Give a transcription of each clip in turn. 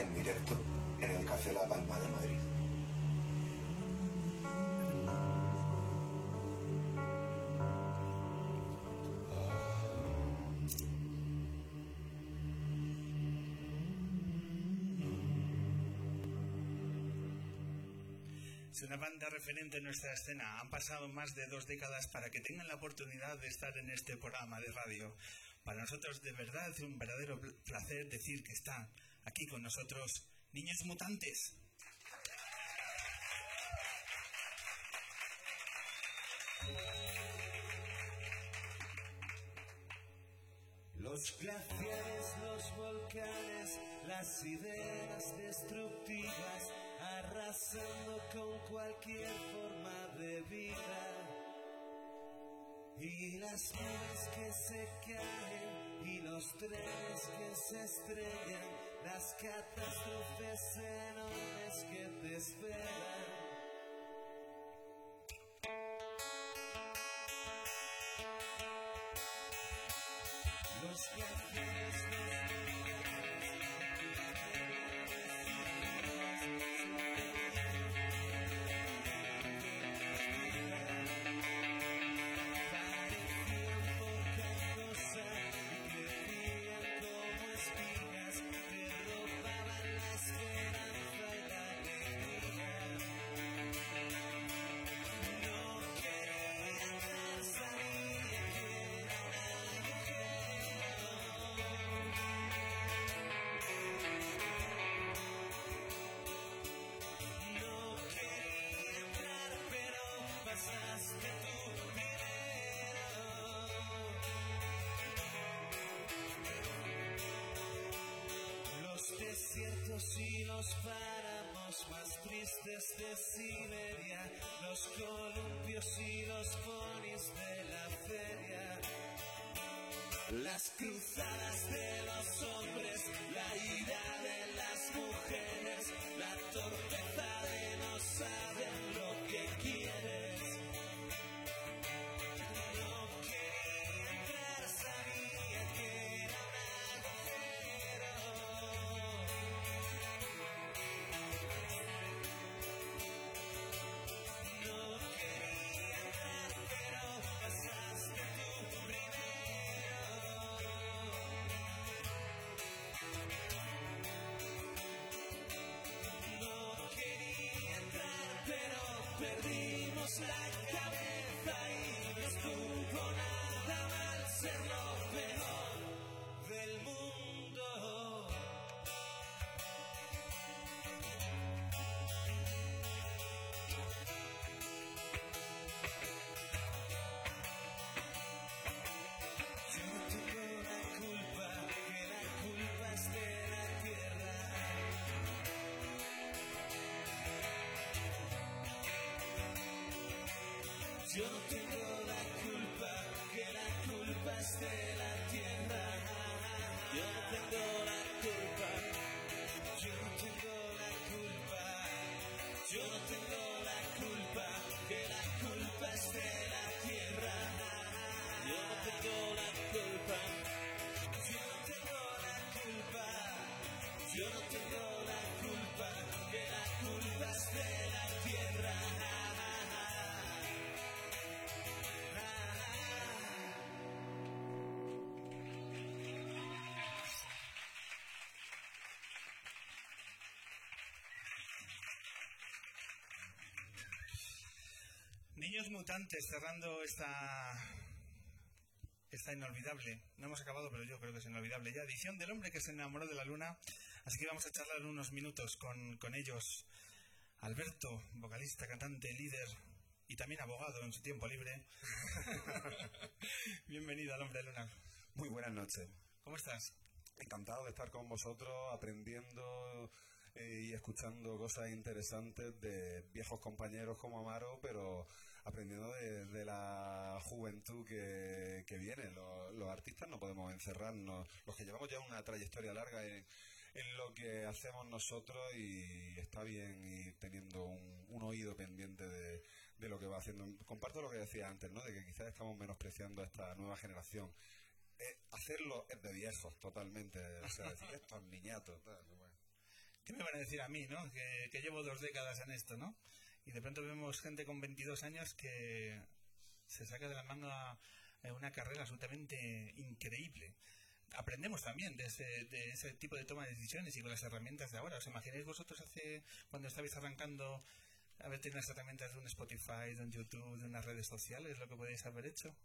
en directo en el Café La Palma de Madrid. Es una banda referente en nuestra escena. Han pasado más de dos décadas para que tengan la oportunidad de estar en este programa de radio. Para nosotros de verdad es un verdadero placer decir que están aquí con nosotros Niños Mutantes. Los glaciares, los volcanes, las ideas destructivas, arrasando con cualquier forma de vida. Y las nubes que se caen y los trenes que se estrellan, las catástrofes enormes que te esperan. Los glaciares, y los páramos más tristes de Siberia, los columpios y los ponis de la feria. Las cruzadas de los hombres, la ira de las mujeres, la torpeza de no saber Yo no tengo la culpa, que la culpa es de la tierra. Yo no tengo la culpa, yo no tengo la culpa, yo no tengo la culpa, que la culpa es de la tierra. Yo no tengo la culpa, yo no tengo la culpa, yo no tengo Niños Mutantes cerrando esta esta inolvidable, no hemos acabado, pero yo creo que es inolvidable ya, edición del hombre que se enamoró de la luna. Así que vamos a charlar unos minutos con, con ellos. Alberto, vocalista, cantante, líder y también abogado en su tiempo libre. Bienvenido al hombre de luna. Muy buenas noches. ¿Cómo estás? Encantado de estar con vosotros aprendiendo y escuchando cosas interesantes de viejos compañeros como Amaro, pero aprendiendo de, la juventud que, que viene. Los, artistas no podemos encerrarnos, los que llevamos ya una trayectoria larga en, lo que hacemos nosotros y está bien ir teniendo un, oído pendiente de, de lo que va haciendo. Comparto lo que decía antes, ¿no? de que quizás estamos menospreciando a esta nueva generación. Eh, hacerlo es de viejos, totalmente. O sea, decir estos niñatos. Tal, bueno. ¿Qué me van a decir a mí, no? Que, llevo dos décadas en esto, ¿no? Y de pronto vemos gente con 22 años que se saca de la manga eh, una carrera absolutamente increíble. Aprendemos también de ese, de ese tipo de toma de decisiones y con las herramientas de ahora. ¿Os imagináis vosotros hace cuando estabais arrancando haber tenido las herramientas de un Spotify, de un YouTube, de unas redes sociales, lo que podéis haber hecho?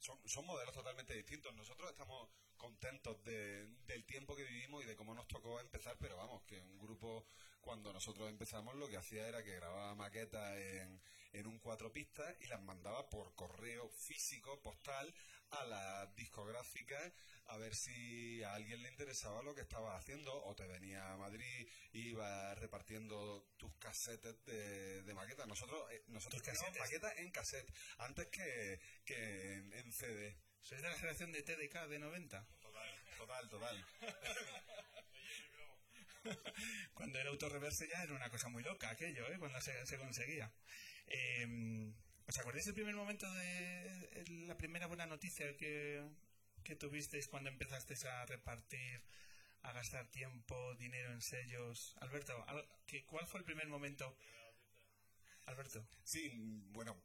Son, son modelos totalmente distintos. Nosotros estamos contentos de- del tiempo que vivimos y de cómo nos tocó empezar, pero vamos, que un grupo, cuando nosotros empezamos, lo que hacía era que grababa maquetas en, en un cuatro pistas y las mandaba por correo físico, postal, a las discográficas a ver si a alguien le interesaba lo que estabas haciendo o te venía a Madrid y ibas repartiendo tus casetes de, de maquetas. Nosotros, eh, nosotros casetes. maquetas en cassette antes que, que en, en CD. ¿Sois de la generación de TDK de 90? Total, total. Cuando el autorreverse ya era una cosa muy loca aquello, ¿eh? Cuando se, se conseguía. Eh, ¿Os acordáis del primer momento de la primera buena noticia que, que tuvisteis cuando empezasteis a repartir, a gastar tiempo, dinero en sellos? Alberto, al- ¿qué- ¿cuál fue el primer momento? Alberto. Sí, bueno,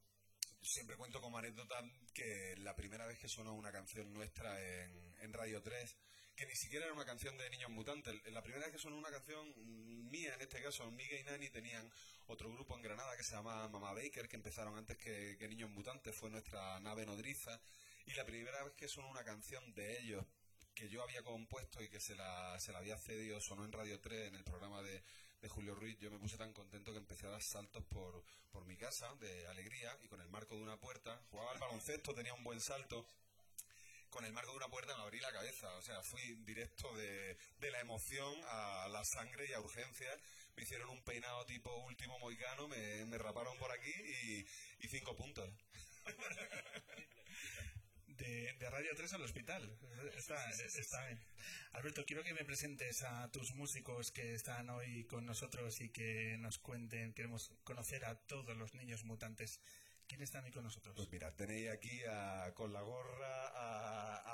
siempre cuento como anécdota que la primera vez que sonó una canción nuestra en, en Radio 3, que ni siquiera era una canción de Niños Mutantes, la primera vez que sonó una canción mía, en este caso, Miguel y Nani tenían otro grupo en Granada que se llama Mama Baker, que empezaron antes que, que Niños Mutantes, fue nuestra nave nodriza, y la primera vez que sonó una canción de ellos que yo había compuesto y que se la, se la había cedido, sonó en Radio 3 en el programa de, de Julio Ruiz, yo me puse tan contento que empecé a dar saltos por, por mi casa de alegría y con el marco de una puerta, jugaba al baloncesto, tenía un buen salto. Con el marco de una puerta me abrí la cabeza, o sea, fui directo de, de la emoción a la sangre y a urgencia. Me hicieron un peinado tipo último moicano, me, me raparon por aquí y, y cinco puntos. De, de Radio 3 al hospital. Está, está bien. Alberto, quiero que me presentes a tus músicos que están hoy con nosotros y que nos cuenten. Queremos conocer a todos los niños mutantes. ¿Quiénes están hoy con nosotros? Pues mira, tenéis aquí a- con la gorra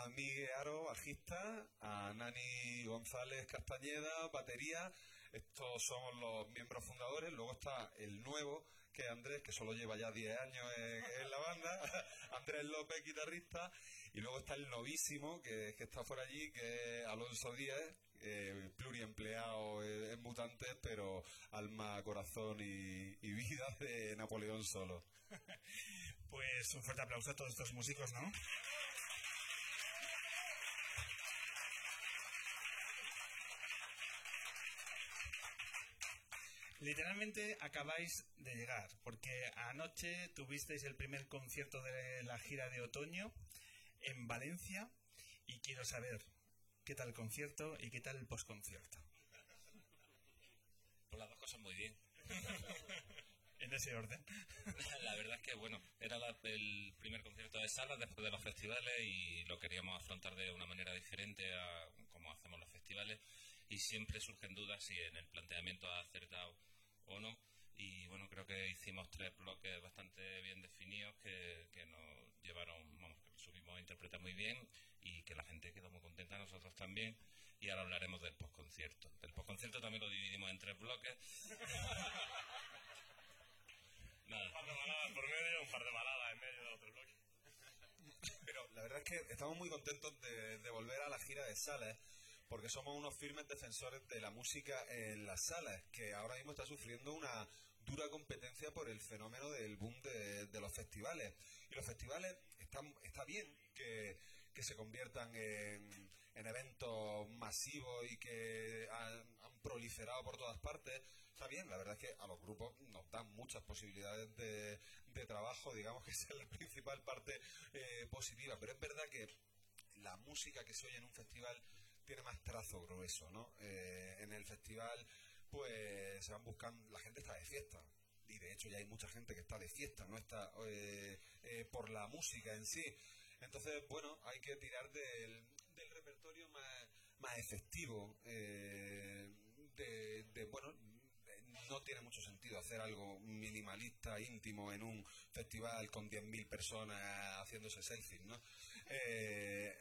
a, Miguel Aro, bajista, a Nani González Castañeda, batería. Estos somos los miembros fundadores. Luego está el nuevo, que es Andrés, que solo lleva ya 10 años en, en la banda. Andrés López, guitarrista. Y luego está el novísimo, que, que está por allí, que es Alonso Díaz, eh, pluriempleado eh, en Mutantes, pero alma, corazón y, y vida de Napoleón solo. Pues un fuerte aplauso a todos estos músicos, ¿no? Literalmente acabáis de llegar, porque anoche tuvisteis el primer concierto de la gira de otoño en Valencia y quiero saber qué tal el concierto y qué tal el posconcierto. Pues las dos cosas muy bien. En ese orden. La verdad es que, bueno, era la- el primer concierto de sala después de los festivales y lo queríamos afrontar de una manera diferente a como hacemos los festivales y siempre surgen dudas si en el planteamiento ha acertado o no y bueno, creo que hicimos tres bloques bastante bien definidos que, que nos llevaron, vamos, que subimos a interpretar muy bien y que la gente quedó muy contenta, nosotros también y ahora hablaremos del postconcierto. Del postconcierto también lo dividimos en tres bloques. Nada. Un par de baladas por medio, un par de baladas en medio de otro bloque. Pero la verdad es que estamos muy contentos de, de volver a la gira de salas, porque somos unos firmes defensores de la música en las salas, que ahora mismo está sufriendo una dura competencia por el fenómeno del boom de, de los festivales. Y los festivales están, está bien que, que se conviertan en, en eventos masivos y que han, proliferado por todas partes. Está bien, la verdad es que a los grupos nos dan muchas posibilidades de, de trabajo, digamos que esa es la principal parte eh, positiva, pero es verdad que la música que se oye en un festival tiene más trazo grueso, ¿no? Eh, en el festival, pues se van buscando, la gente está de fiesta, y de hecho ya hay mucha gente que está de fiesta, no está eh, eh, por la música en sí. Entonces, bueno, hay que tirar del, del repertorio más, más efectivo, eh, de, de, bueno, no tiene mucho sentido hacer algo minimalista, íntimo, en un festival con 10.000 personas haciéndose selfies, ¿no? Eh,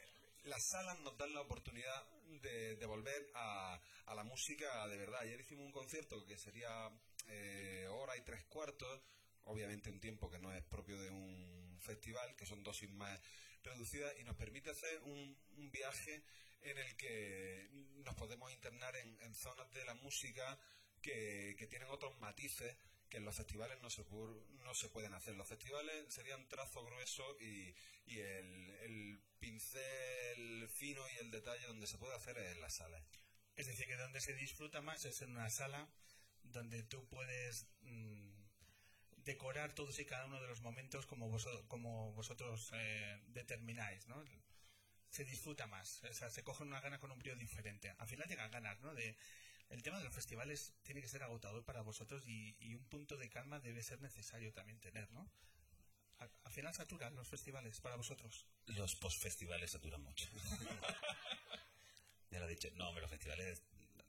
las salas nos dan la oportunidad de, de volver a, a la música de verdad. Ayer hicimos un concierto que sería eh, hora y tres cuartos, obviamente un tiempo que no es propio de un festival, que son dosis más reducidas y nos permite hacer un, un viaje en el que nos podemos internar en, en zonas de la música que, que tienen otros matices que en los festivales no se, no se pueden hacer. Los festivales serían trazo grueso y, y el, el pincel fino y el detalle donde se puede hacer es en las salas. Es decir, que donde se disfruta más es en una sala donde tú puedes mm, decorar todos y cada uno de los momentos como, vosotros, como vosotros eh, determináis, ¿no? Se disfruta más, o sea, se coge una gana con un brío diferente. Al final llegan ganas, ¿no? De, el tema de los festivales tiene que ser agotador para vosotros y, y un punto de calma debe ser necesario también tener, ¿no? Al, al final saturan los festivales para vosotros. Los postfestivales saturan mucho. ya lo he dicho. No, hombre, los festivales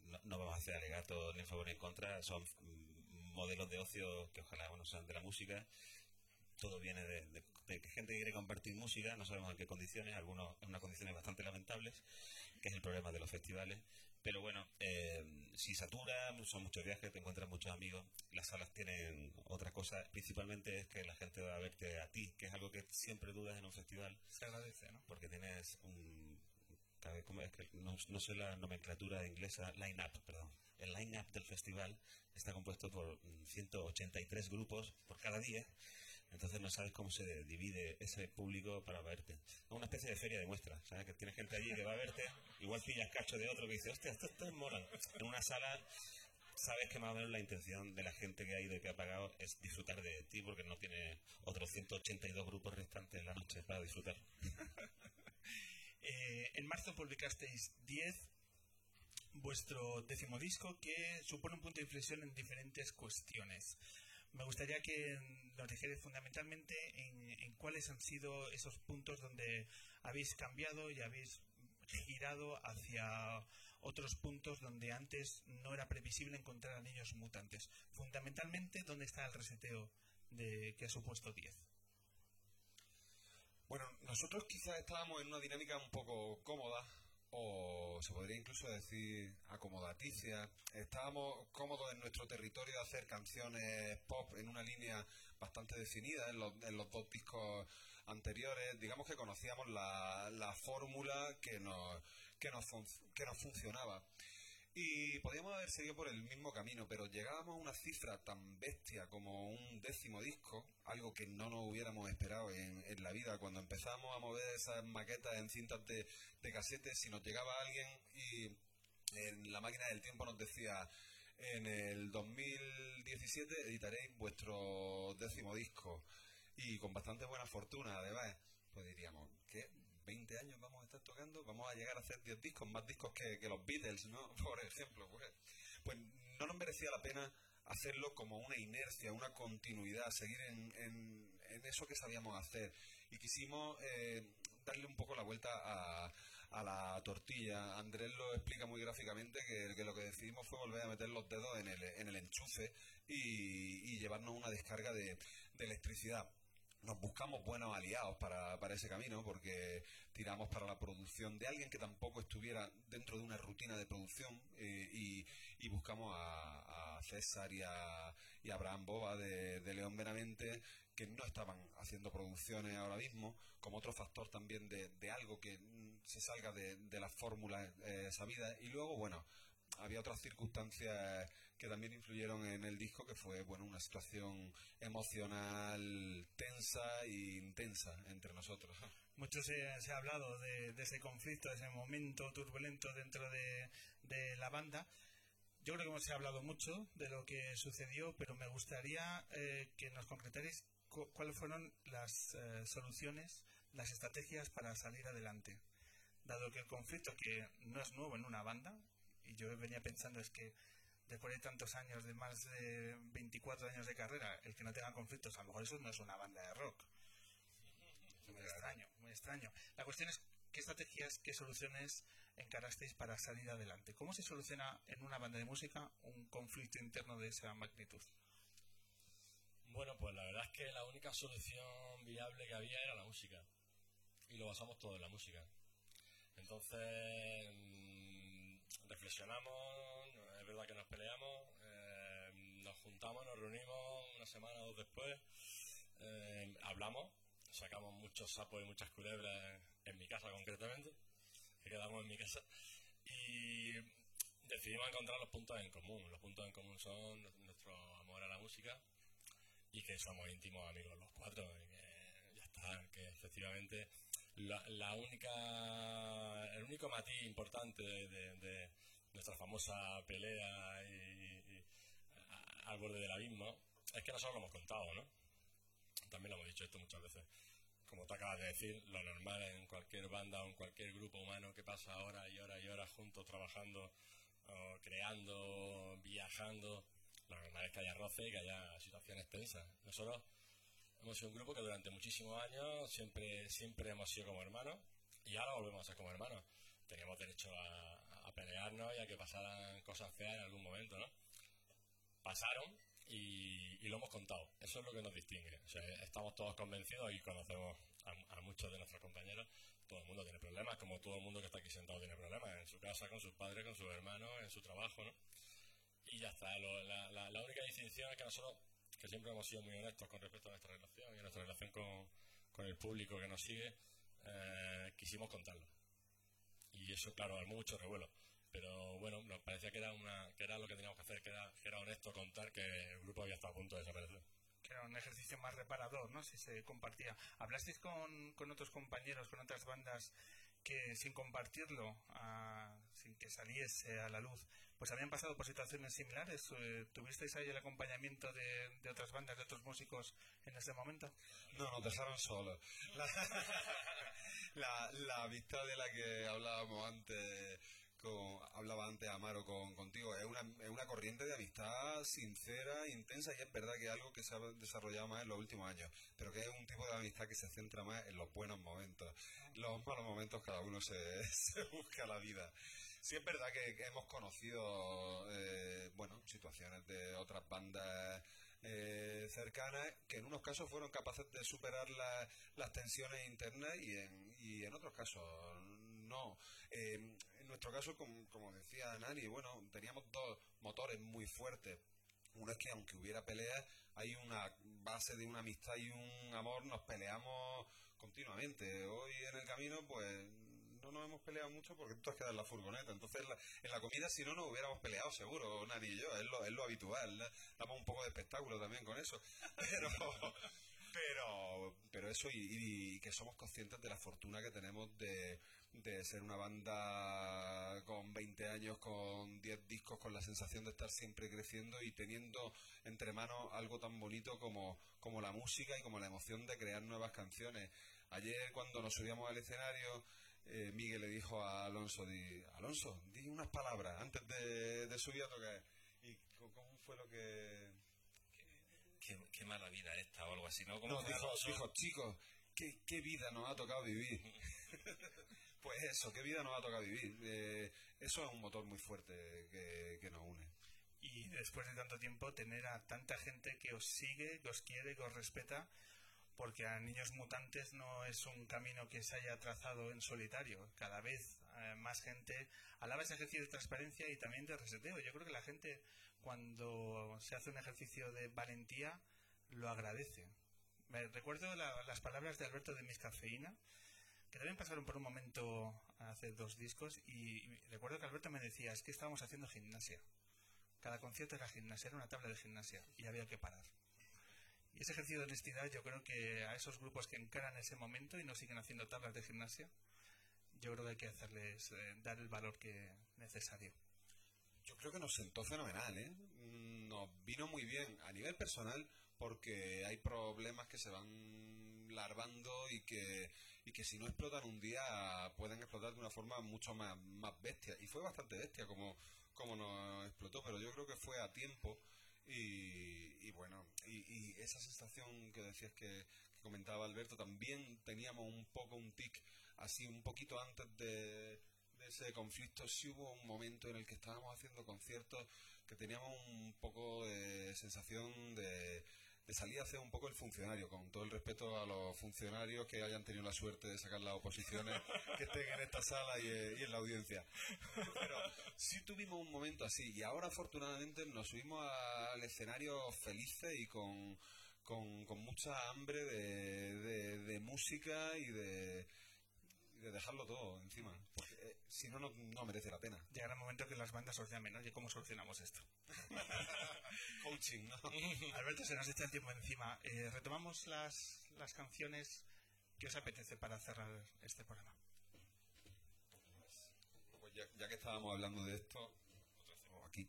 no, no vamos a hacer alegatos ni en favor ni en contra. Son modelos de ocio que ojalá bueno, sean de la música. Todo viene de, de- de que gente quiere compartir música, no sabemos en qué condiciones, algunos en unas condiciones bastante lamentables, que es el problema de los festivales. Pero bueno, eh, si satura, son muchos viajes, te encuentras muchos amigos. Las salas tienen otra cosa, principalmente es que la gente va a verte a ti, que es algo que siempre dudas en un festival Se agradece, ¿no? porque tienes un ¿cómo es que no, no sé la nomenclatura inglesa line-up perdón el line-up del festival está compuesto por mm, 183 grupos por cada día. Entonces no sabes cómo se divide ese público para verte. Es una especie de feria de muestras ¿sabes? que tienes gente allí que va a verte igual pillas cacho de otro que dice hostia esto, esto es mola en una sala sabes que más o menos la intención de la gente que ha ido y que ha pagado es disfrutar de ti porque no tiene otros 182 grupos restantes en la noche para disfrutar. Eh, en marzo publicasteis 10, vuestro décimo disco, que supone un punto de inflexión en diferentes cuestiones. Me gustaría que nos dijerais fundamentalmente en, en cuáles han sido esos puntos donde habéis cambiado y habéis girado hacia otros puntos donde antes no era previsible encontrar a niños mutantes. Fundamentalmente, ¿dónde está el reseteo de que ha supuesto 10? Bueno, nosotros quizás estábamos en una dinámica un poco cómoda, o se podría incluso decir acomodaticia. Estábamos cómodos en nuestro territorio de hacer canciones pop en una línea bastante definida en los, en los dos discos anteriores. Digamos que conocíamos la, la fórmula que nos, que, nos fun- que nos funcionaba. Y podíamos haber seguido por el mismo camino, pero llegábamos a una cifra tan bestia como un décimo disco, algo que no nos hubiéramos esperado en, en la vida. Cuando empezamos a mover esas maquetas en cintas de, de casetes, si nos llegaba alguien y en la máquina del tiempo nos decía, en el 2017 editaréis vuestro décimo disco y con bastante buena fortuna además, pues diríamos. 20 años vamos a estar tocando, vamos a llegar a hacer 10 discos, más discos que, los Beatles, ¿no? Por ejemplo, pues, pues no nos merecía la pena hacerlo como una inercia, una continuidad, seguir en, en, eso que sabíamos hacer. Y quisimos eh, darle un poco la vuelta a, a la tortilla. Andrés lo explica muy gráficamente que, lo que decidimos fue volver a meter los dedos en el, en el enchufe y, llevarnos una descarga de, de electricidad nos buscamos buenos aliados para, para ese camino porque tiramos para la producción de alguien que tampoco estuviera dentro de una rutina de producción eh, y, y buscamos a, a César y a, y a Abraham Boba de, León Benavente que no estaban haciendo producciones ahora mismo como otro factor también de, de algo que mm, se salga de, de las fórmulas eh, sabidas y luego bueno había otras circunstancias que también influyeron en el disco, que fue bueno una situación emocional tensa e intensa entre nosotros. Mucho se, se ha hablado de, de ese conflicto, de ese momento turbulento dentro de, de la banda. Yo creo que ha hablado mucho de lo que sucedió, pero me gustaría eh, que nos concretarais cu- cuáles fueron las eh, soluciones, las estrategias para salir adelante. Dado que el conflicto, que no es nuevo en una banda, y yo venía pensando es que después de tantos años, de más de 24 años de carrera, el que no tenga conflictos, a lo mejor eso no es una banda de rock. Muy extraño, muy extraño. La cuestión es qué estrategias, qué soluciones encarasteis para salir adelante. ¿Cómo se soluciona en una banda de música un conflicto interno de esa magnitud? Bueno, pues la verdad es que la única solución viable que había era la música. Y lo basamos todo en la música. Entonces, mm, reflexionamos, verdad que nos peleamos, eh, nos juntamos, nos reunimos una semana o dos después, eh, hablamos, sacamos muchos sapos y muchas culebras en mi casa concretamente, que quedamos en mi casa, y decidimos encontrar los puntos en común. Los puntos en común son nuestro amor a la música y que somos íntimos amigos los cuatro, y que ya está, que efectivamente la, la única, el único matiz importante de, de- de nuestra famosa pelea y, y a- al borde del abismo es que nosotros lo hemos contado, ¿no? También lo hemos dicho esto muchas veces. Como te acabas de decir, lo normal en cualquier banda o en cualquier grupo humano que pasa horas y horas y horas juntos trabajando, o creando, viajando, lo normal es que haya roce y que haya situaciones tensas. Nosotros hemos sido un grupo que durante muchísimos años siempre, siempre hemos sido como hermanos y ahora volvemos a ser como hermanos. Teníamos derecho a, a pelearnos y a que pasaran cosas feas en algún momento, ¿no? Pasaron y, y lo hemos contado. Eso es lo que nos distingue. O sea, estamos todos convencidos y conocemos a, a muchos de nuestros compañeros. Todo el mundo tiene problemas, como todo el mundo que está aquí sentado tiene problemas. En su casa, con sus padres, con sus hermanos, en su trabajo, ¿no? Y ya está. Lo- la, la- la única distinción es que nosotros, que siempre hemos sido muy honestos con respecto a nuestra relación y a nuestra relación con, con el público que nos sigue, eh, quisimos contarlo. Y eso, claro, armó mucho revuelo. Pero bueno, nos parecía que era, una, que era lo que teníamos que hacer, que era, que era honesto contar que el grupo había estado a punto de desaparecer. que era un ejercicio más reparador, ¿no? Si se compartía. ¿Hablasteis con, con otros compañeros, con otras bandas que sin compartirlo, ah, sin que saliese a la luz, pues habían pasado por situaciones similares? Eh, ¿Tuvisteis ahí el acompañamiento de, de otras bandas, de otros músicos en ese momento? No, nos dejaron solos. La, la, la amistad de la que hablábamos antes, con, hablaba antes Amaro con, contigo, es una, es una corriente de amistad sincera, intensa, y es verdad que es algo que se ha desarrollado más en los últimos años, pero que es un tipo de amistad que se centra más en los buenos momentos. Los malos momentos cada uno se, se busca la vida. Sí es verdad que, hemos conocido, eh, bueno, situaciones de otras bandas eh, cercanas que en unos casos fueron capaces de superar la- las tensiones internas y en, y en otros casos no. Eh, en nuestro caso, como, como decía Nani, bueno, teníamos dos motores muy fuertes. Uno es que aunque hubiera peleas, hay una base de una amistad y un amor, nos peleamos continuamente. Hoy en el camino, pues no nos hemos peleado mucho porque tú has quedado en la furgoneta. Entonces, la- en la comida, si no, nos hubiéramos peleado seguro, Nani y yo. Es lo, es lo habitual. Damos un poco de espectáculo también con eso. Pero, pero, pero eso, y, y que somos conscientes de la fortuna que tenemos de, de ser una banda con 20 años, con 10 discos, con la sensación de estar siempre creciendo y teniendo entre manos algo tan bonito como, como la música y como la emoción de crear nuevas canciones. Ayer cuando nos subíamos al escenario, eh, Miguel le dijo a Alonso, di, Alonso, di unas palabras antes de, de subir a tocar. ¿Y cómo fue lo que...? Qué, qué mala vida esta o algo así, ¿no? ¿Cómo No, dijo, dijo, chicos, ¿qué, qué vida nos ha tocado vivir. pues eso, qué vida nos ha tocado vivir. Eh, eso es un motor muy fuerte que, que nos une. Y después de tanto tiempo, tener a tanta gente que os sigue, que os quiere, que os respeta, porque a Niños Mutantes no es un camino que se haya trazado en solitario. Cada vez eh, más gente alaba ese ejercicio de transparencia y también de reseteo. Yo creo que la gente, cuando se hace un ejercicio de valentía, lo agradece. Me recuerdo la- las palabras de Alberto de Miscafeína, que también pasaron por un momento hace dos discos, y, y recuerdo que Alberto me decía, es que estábamos haciendo gimnasia. Cada concierto era gimnasia, era una tabla de gimnasia, y había que parar. Y ese ejercicio de honestidad, yo creo que a esos grupos que encaran ese momento y no siguen haciendo tablas de gimnasia, yo creo que hay que hacerles eh, dar el valor que necesario. Yo creo que nos sentó fenomenal, ¿eh? Mm, Nos vino muy bien a nivel personal porque hay problemas que se van larvando y que, y que si no explotan un día pueden explotar de una forma mucho más, más bestia. Y fue bastante bestia como, como nos explotó, pero yo creo que fue a tiempo y, y bueno, y, y esa sensación que decías que, que comentaba Alberto, también teníamos un poco un tic así un poquito antes de, de ese conflicto, sí hubo un momento en el que estábamos haciendo conciertos que teníamos un poco de sensación de, que salía a hacer un poco el funcionario, con todo el respeto a los funcionarios que hayan tenido la suerte de sacar las oposiciones que estén en esta sala y, eh, y en la audiencia. Pero sí tuvimos un momento así y ahora afortunadamente nos subimos al escenario felices y con, con, con mucha hambre de, de- de música y de, dejarlo todo encima. Porque eh, si no, no, no merece la pena. Llegará el momento que las bandas os llamen, oye, ¿cómo solucionamos esto? Coaching, ¿no? Alberto, se nos echa el tiempo encima. Eh, retomamos las, las canciones que os apetece para cerrar este programa. Pues ya, ya que estábamos hablando de esto,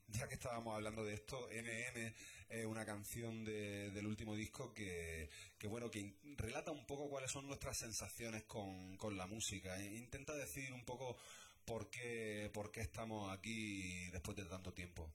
ya que estábamos hablando de esto, MM es una canción de- del último disco que, bueno, que relata un poco cuáles son nuestras sensaciones con, con la música. e intenta decir un poco por qué, por qué estamos aquí después de tanto tiempo.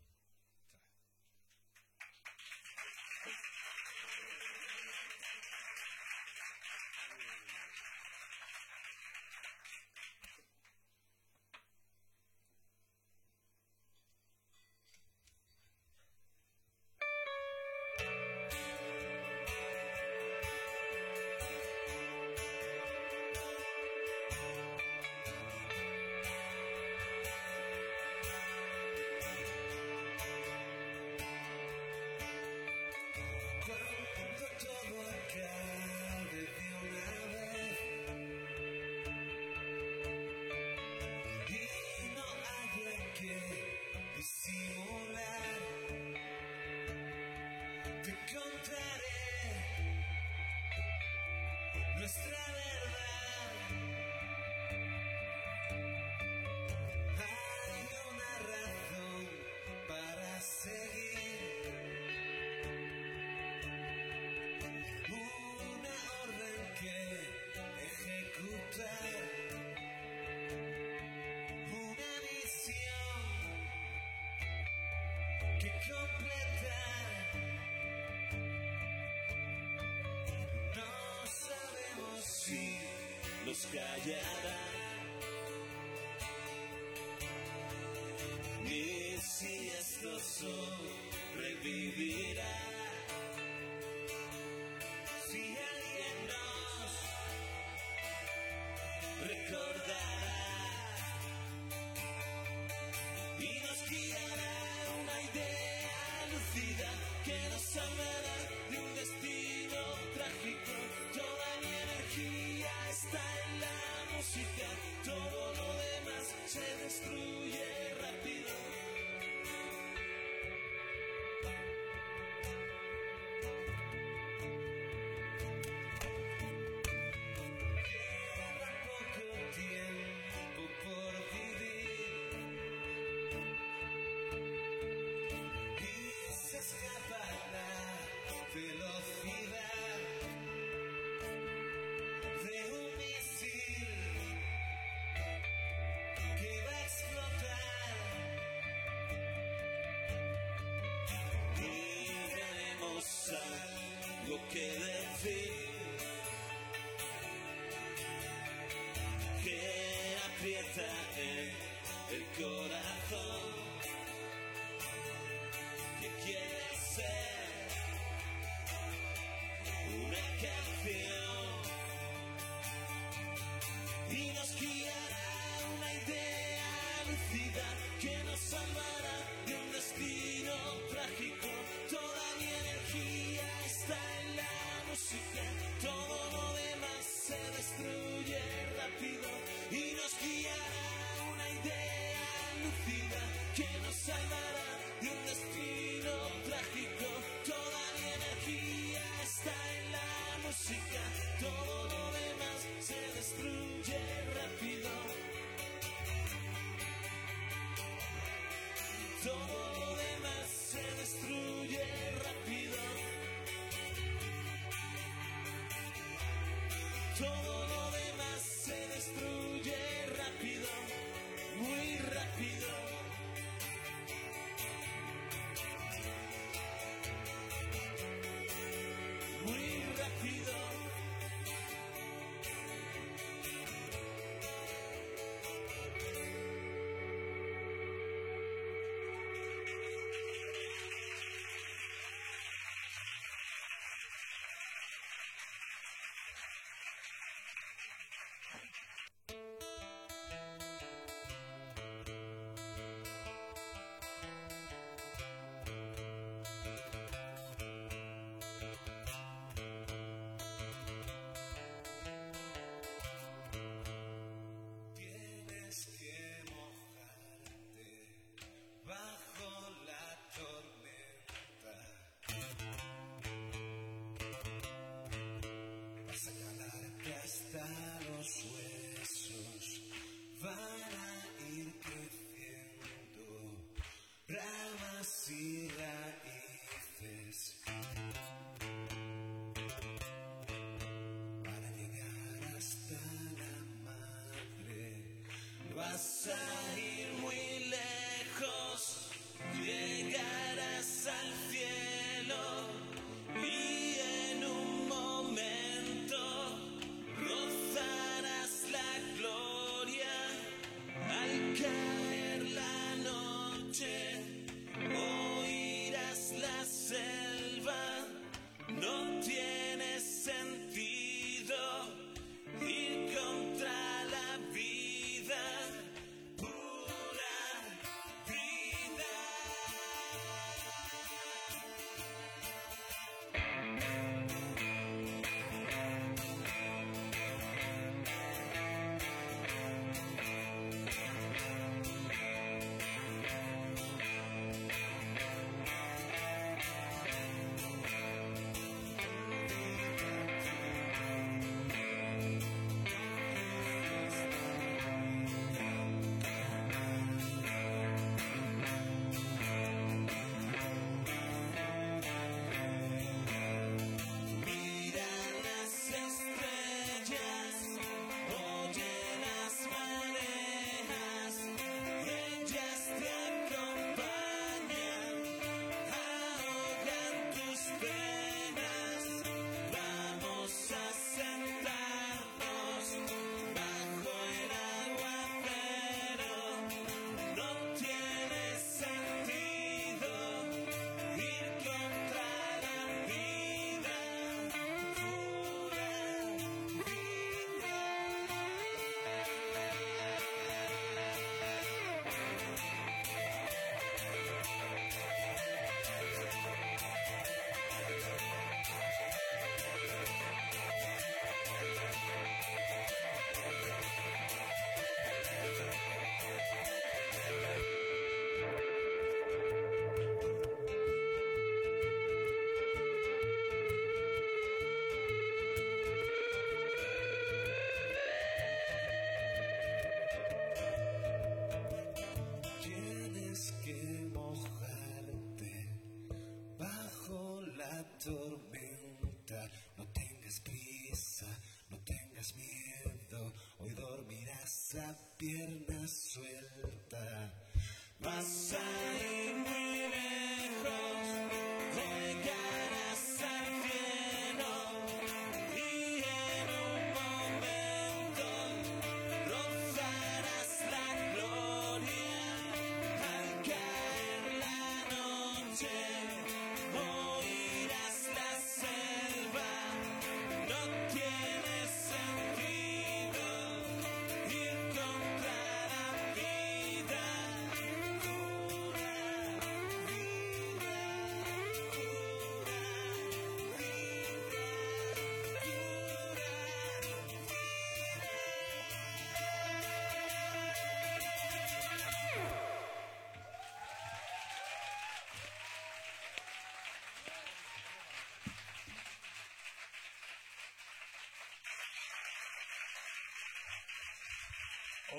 Nuestra verdad. Hay una razón para seguir. Una orden que ejecutar, una misión que completar. Nos callarán, el los huesos van a ir creciendo ramas y raíces para llegar hasta la madre. Vas a ir dormirás a pierna suelta. Vas a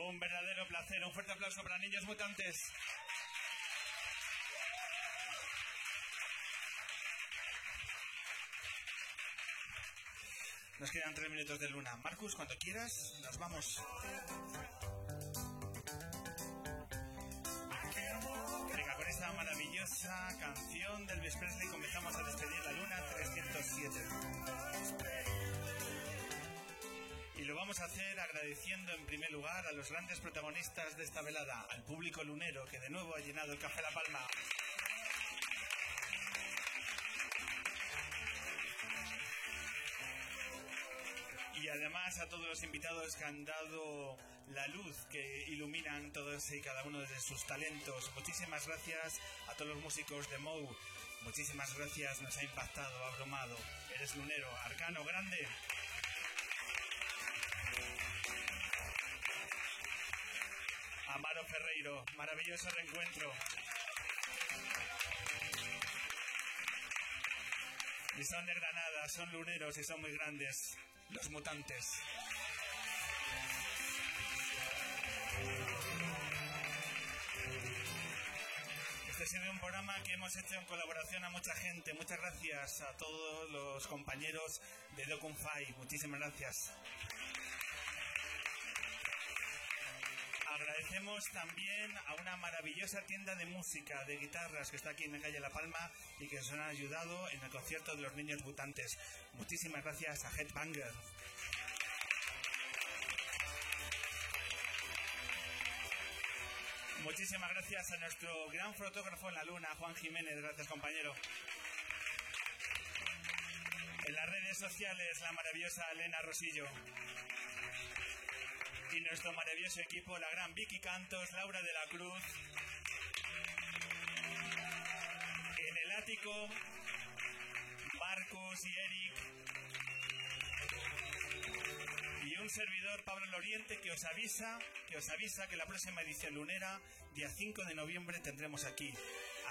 Un verdadero placer. Un fuerte aplauso para niños mutantes. Nos quedan tres minutos de luna. Marcus, cuando quieras, nos vamos. Venga, con esta maravillosa canción del Elvis Presley comenzamos a despedir la luna 307. Vamos a hacer agradeciendo en primer lugar a los grandes protagonistas de esta velada, al público lunero que de nuevo ha llenado el Café La Palma. Y además a todos los invitados que han dado la luz que iluminan todos y cada uno de sus talentos. Muchísimas gracias a todos los músicos de Mou. Muchísimas gracias, nos ha impactado, abrumado. Eres lunero, arcano, grande. Amaro Ferreiro. Maravilloso reencuentro. Y son de Granada, son luneros y son muy grandes. Los mutantes. Este ha sido un programa que hemos hecho en colaboración a mucha gente. Muchas gracias a todos los compañeros de DocumFi. Muchísimas gracias. Agradecemos también a una maravillosa tienda de música, de guitarras, que está aquí en la calle La Palma y que nos han ayudado en el concierto de los niños mutantes. Muchísimas gracias a Headbanger. Muchísimas gracias a nuestro gran fotógrafo en la luna, Juan Jiménez. Gracias, compañero. En las redes sociales, la maravillosa Elena Rosillo. Y nuestro maravilloso equipo, la gran Vicky Cantos, Laura de la Cruz. En el ático, Marcos y Eric. Y un servidor, Pablo Loriente, que os avisa, que os avisa que la próxima edición lunera, día 5 de noviembre, tendremos aquí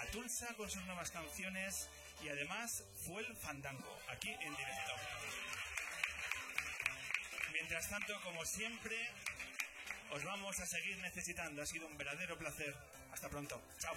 a Tulsa con sus nuevas canciones y además fue el Fandango, aquí en directo. Mientras tanto, como siempre, os vamos a seguir necesitando. Ha sido un verdadero placer. Hasta pronto. Chao.